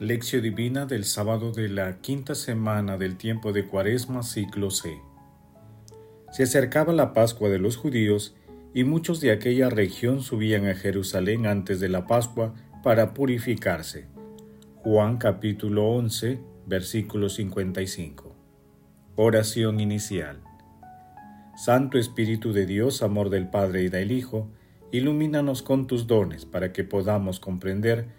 Lección Divina del sábado de la quinta semana del tiempo de Cuaresma, ciclo C. Se acercaba la Pascua de los judíos y muchos de aquella región subían a Jerusalén antes de la Pascua para purificarse. Juan capítulo 11, versículo 55. Oración inicial. Santo Espíritu de Dios, amor del Padre y del Hijo, ilumínanos con tus dones para que podamos comprender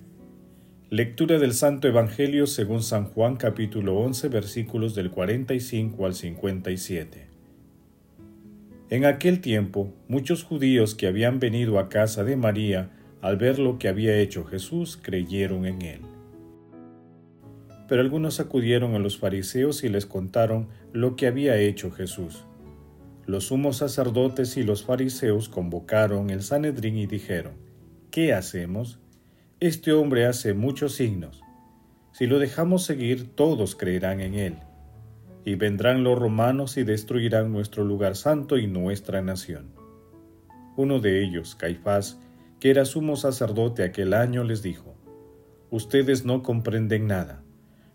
Lectura del Santo Evangelio según San Juan capítulo 11 versículos del 45 al 57. En aquel tiempo, muchos judíos que habían venido a casa de María al ver lo que había hecho Jesús creyeron en él. Pero algunos acudieron a los fariseos y les contaron lo que había hecho Jesús. Los sumos sacerdotes y los fariseos convocaron el Sanedrín y dijeron, ¿qué hacemos? Este hombre hace muchos signos. Si lo dejamos seguir, todos creerán en él. Y vendrán los romanos y destruirán nuestro lugar santo y nuestra nación. Uno de ellos, Caifás, que era sumo sacerdote aquel año, les dijo, Ustedes no comprenden nada,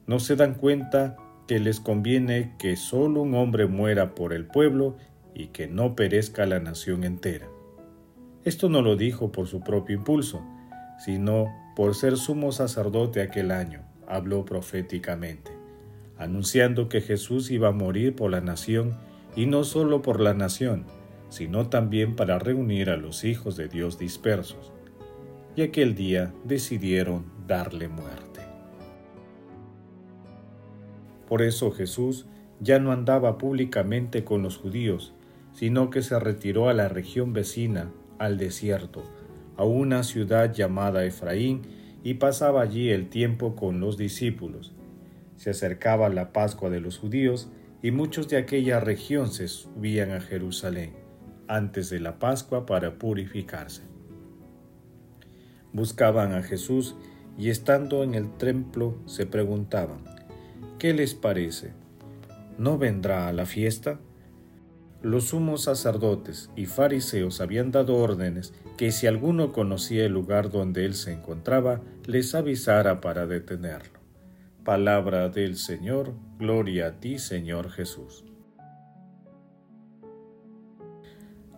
no se dan cuenta que les conviene que solo un hombre muera por el pueblo y que no perezca la nación entera. Esto no lo dijo por su propio impulso, sino por ser sumo sacerdote aquel año, habló proféticamente, anunciando que Jesús iba a morir por la nación y no solo por la nación, sino también para reunir a los hijos de Dios dispersos. Y aquel día decidieron darle muerte. Por eso Jesús ya no andaba públicamente con los judíos, sino que se retiró a la región vecina, al desierto, a una ciudad llamada Efraín y pasaba allí el tiempo con los discípulos. Se acercaba la Pascua de los judíos y muchos de aquella región se subían a Jerusalén antes de la Pascua para purificarse. Buscaban a Jesús y estando en el templo se preguntaban, ¿qué les parece? ¿No vendrá a la fiesta? Los sumos sacerdotes y fariseos habían dado órdenes que si alguno conocía el lugar donde él se encontraba, les avisara para detenerlo. Palabra del Señor, gloria a ti Señor Jesús.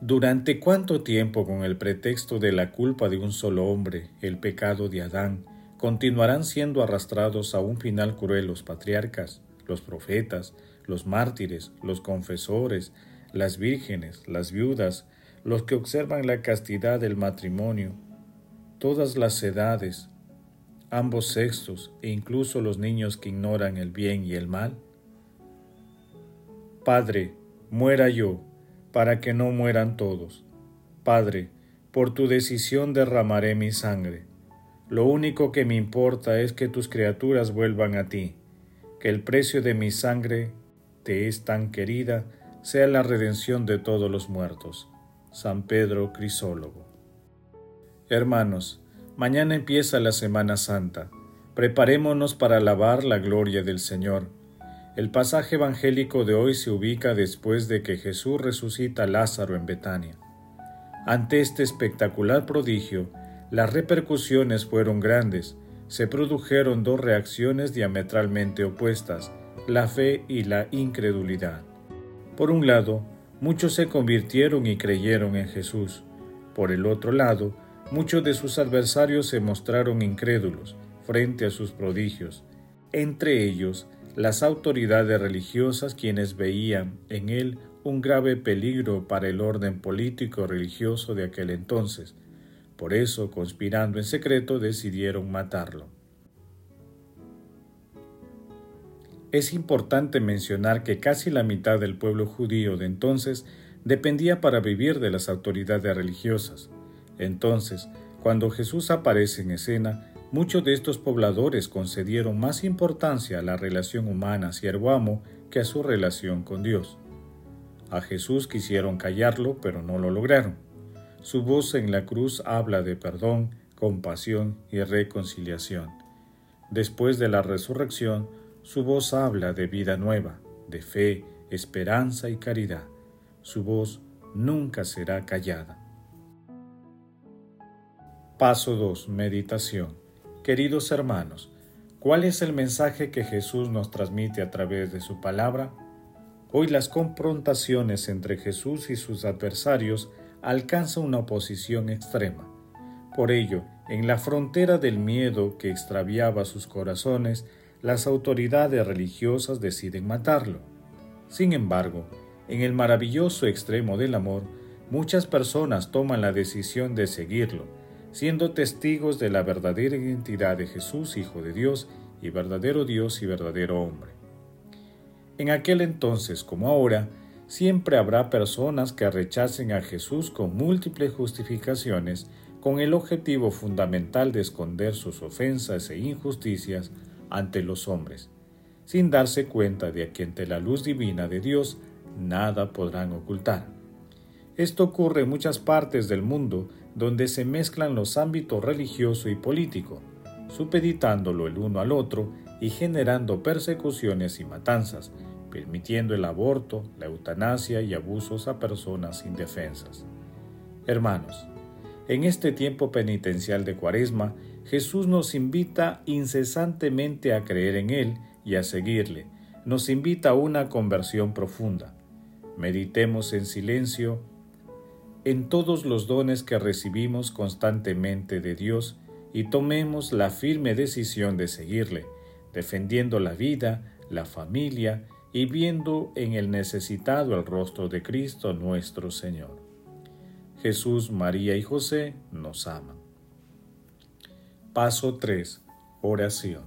¿Durante cuánto tiempo con el pretexto de la culpa de un solo hombre, el pecado de Adán, continuarán siendo arrastrados a un final cruel los patriarcas, los profetas, los mártires, los confesores, las vírgenes, las viudas, los que observan la castidad del matrimonio, todas las edades, ambos sexos e incluso los niños que ignoran el bien y el mal? Padre, muera yo, para que no mueran todos. Padre, por tu decisión derramaré mi sangre. Lo único que me importa es que tus criaturas vuelvan a ti, que el precio de mi sangre te es tan querida sea la redención de todos los muertos. San Pedro Crisólogo. Hermanos, mañana empieza la Semana Santa. Preparémonos para alabar la gloria del Señor. El pasaje evangélico de hoy se ubica después de que Jesús resucita a Lázaro en Betania. Ante este espectacular prodigio, las repercusiones fueron grandes. Se produjeron dos reacciones diametralmente opuestas, la fe y la incredulidad. Por un lado, muchos se convirtieron y creyeron en Jesús. Por el otro lado, muchos de sus adversarios se mostraron incrédulos frente a sus prodigios, entre ellos las autoridades religiosas quienes veían en él un grave peligro para el orden político religioso de aquel entonces. Por eso, conspirando en secreto, decidieron matarlo. Es importante mencionar que casi la mitad del pueblo judío de entonces dependía para vivir de las autoridades religiosas. Entonces, cuando Jesús aparece en escena, muchos de estos pobladores concedieron más importancia a la relación humana siervo-amo que a su relación con Dios. A Jesús quisieron callarlo, pero no lo lograron. Su voz en la cruz habla de perdón, compasión y reconciliación. Después de la resurrección, su voz habla de vida nueva, de fe, esperanza y caridad. Su voz nunca será callada. Paso 2. Meditación. Queridos hermanos, ¿cuál es el mensaje que Jesús nos transmite a través de su palabra? Hoy las confrontaciones entre Jesús y sus adversarios alcanzan una oposición extrema. Por ello, en la frontera del miedo que extraviaba sus corazones, las autoridades religiosas deciden matarlo. Sin embargo, en el maravilloso extremo del amor, muchas personas toman la decisión de seguirlo, siendo testigos de la verdadera identidad de Jesús, Hijo de Dios, y verdadero Dios y verdadero hombre. En aquel entonces como ahora, siempre habrá personas que rechacen a Jesús con múltiples justificaciones, con el objetivo fundamental de esconder sus ofensas e injusticias ante los hombres, sin darse cuenta de que ante la luz divina de Dios nada podrán ocultar. Esto ocurre en muchas partes del mundo donde se mezclan los ámbitos religioso y político, supeditándolo el uno al otro y generando persecuciones y matanzas, permitiendo el aborto, la eutanasia y abusos a personas indefensas. Hermanos, en este tiempo penitencial de Cuaresma, Jesús nos invita incesantemente a creer en Él y a seguirle. Nos invita a una conversión profunda. Meditemos en silencio en todos los dones que recibimos constantemente de Dios y tomemos la firme decisión de seguirle, defendiendo la vida, la familia y viendo en el necesitado el rostro de Cristo nuestro Señor. Jesús, María y José nos aman. Paso 3. Oración.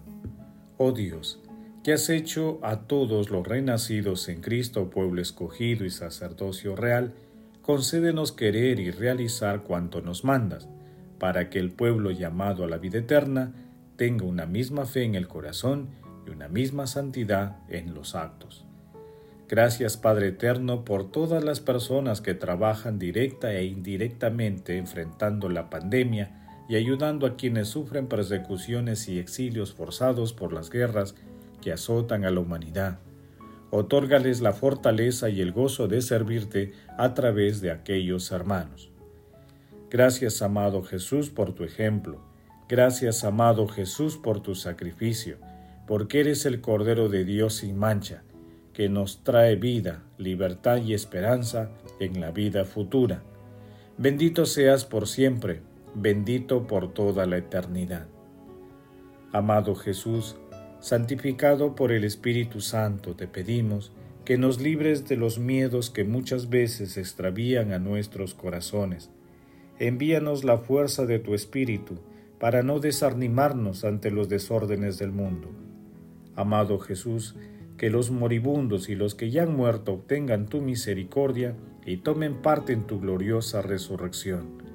Oh Dios, que has hecho a todos los renacidos en Cristo pueblo escogido y sacerdocio real, concédenos querer y realizar cuanto nos mandas, para que el pueblo llamado a la vida eterna tenga una misma fe en el corazón y una misma santidad en los actos. Gracias Padre Eterno por todas las personas que trabajan directa e indirectamente enfrentando la pandemia y ayudando a quienes sufren persecuciones y exilios forzados por las guerras que azotan a la humanidad. Otórgales la fortaleza y el gozo de servirte a través de aquellos hermanos. Gracias, amado Jesús, por tu ejemplo. Gracias, amado Jesús, por tu sacrificio, porque eres el Cordero de Dios sin mancha, que nos trae vida, libertad y esperanza en la vida futura. Bendito seas por siempre, bendito por toda la eternidad. Amado Jesús, santificado por el Espíritu Santo, te pedimos que nos libres de los miedos que muchas veces extravían a nuestros corazones. Envíanos la fuerza de tu Espíritu para no desanimarnos ante los desórdenes del mundo. Amado Jesús, que los moribundos y los que ya han muerto obtengan tu misericordia y tomen parte en tu gloriosa resurrección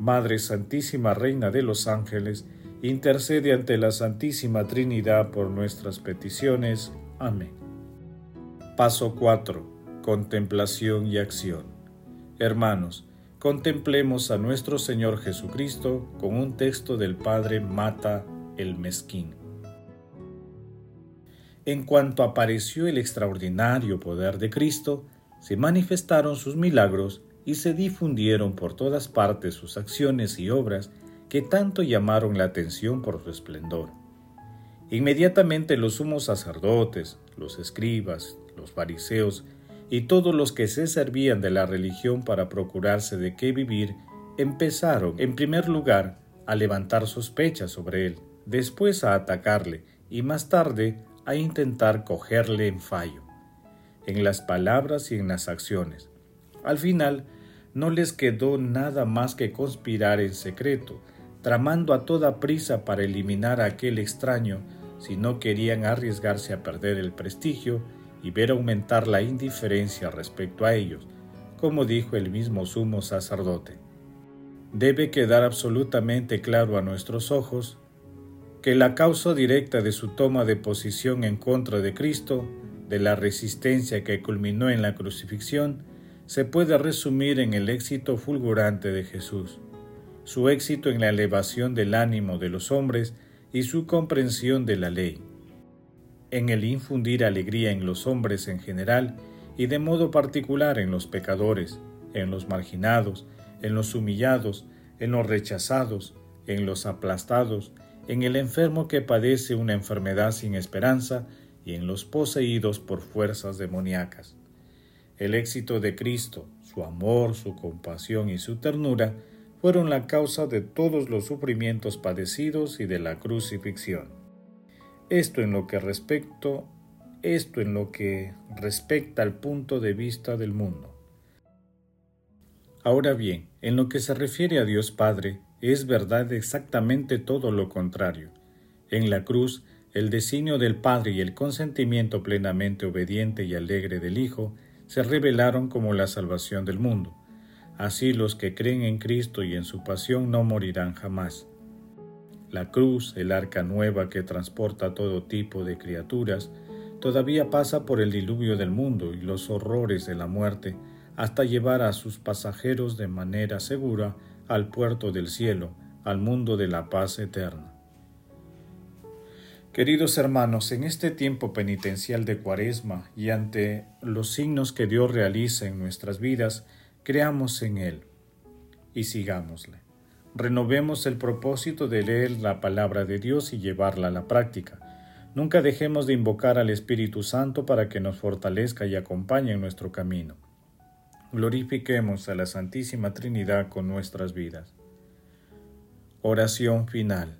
Madre Santísima Reina de los Ángeles, intercede ante la Santísima Trinidad por nuestras peticiones. Amén. Paso 4. Contemplación y acción. Hermanos, contemplemos a nuestro Señor Jesucristo con un texto del Padre Mata el Mezquín. En cuanto apareció el extraordinario poder de Cristo, se manifestaron sus milagros y se difundieron por todas partes sus acciones y obras que tanto llamaron la atención por su esplendor. Inmediatamente los sumos sacerdotes, los escribas, los fariseos y todos los que se servían de la religión para procurarse de qué vivir, empezaron, en primer lugar, a levantar sospechas sobre él, después a atacarle y más tarde a intentar cogerle en fallo, en las palabras y en las acciones, al final, no les quedó nada más que conspirar en secreto, tramando a toda prisa para eliminar a aquel extraño si no querían arriesgarse a perder el prestigio y ver aumentar la indiferencia respecto a ellos, como dijo el mismo sumo sacerdote. Debe quedar absolutamente claro a nuestros ojos que la causa directa de su toma de posición en contra de Cristo de la resistencia que culminó en la crucifixión se puede resumir en el éxito fulgurante de Jesús, su éxito en la elevación del ánimo de los hombres y su comprensión de la ley, en el infundir alegría en los hombres en general y de modo particular en los pecadores, en los marginados, en los humillados, en los rechazados, en los aplastados, en el enfermo que padece una enfermedad sin esperanza y en los poseídos por fuerzas demoníacas. El éxito de Cristo, su amor, su compasión y su ternura fueron la causa de todos los sufrimientos padecidos y de la crucifixión. Esto en lo que respecto, esto en lo que respecta al punto de vista del mundo. Ahora bien, en lo que se refiere a Dios Padre, es verdad exactamente todo lo contrario. En la cruz, el designio del Padre y el consentimiento plenamente obediente y alegre del Hijo se revelaron como la salvación del mundo. Así los que creen en Cristo y en su pasión no morirán jamás. La cruz, el arca nueva que transporta todo tipo de criaturas, todavía pasa por el diluvio del mundo y los horrores de la muerte, hasta llevar a sus pasajeros de manera segura al puerto del cielo, al mundo de la paz eterna. Queridos hermanos, en este tiempo penitencial de Cuaresma y ante los signos que Dios realiza en nuestras vidas, creamos en Él y sigámosle. Renovemos el propósito de leer la palabra de Dios y llevarla a la práctica. Nunca dejemos de invocar al Espíritu Santo para que nos fortalezca y acompañe en nuestro camino glorifiquemos a la Santísima Trinidad con nuestras vidas. Oración final.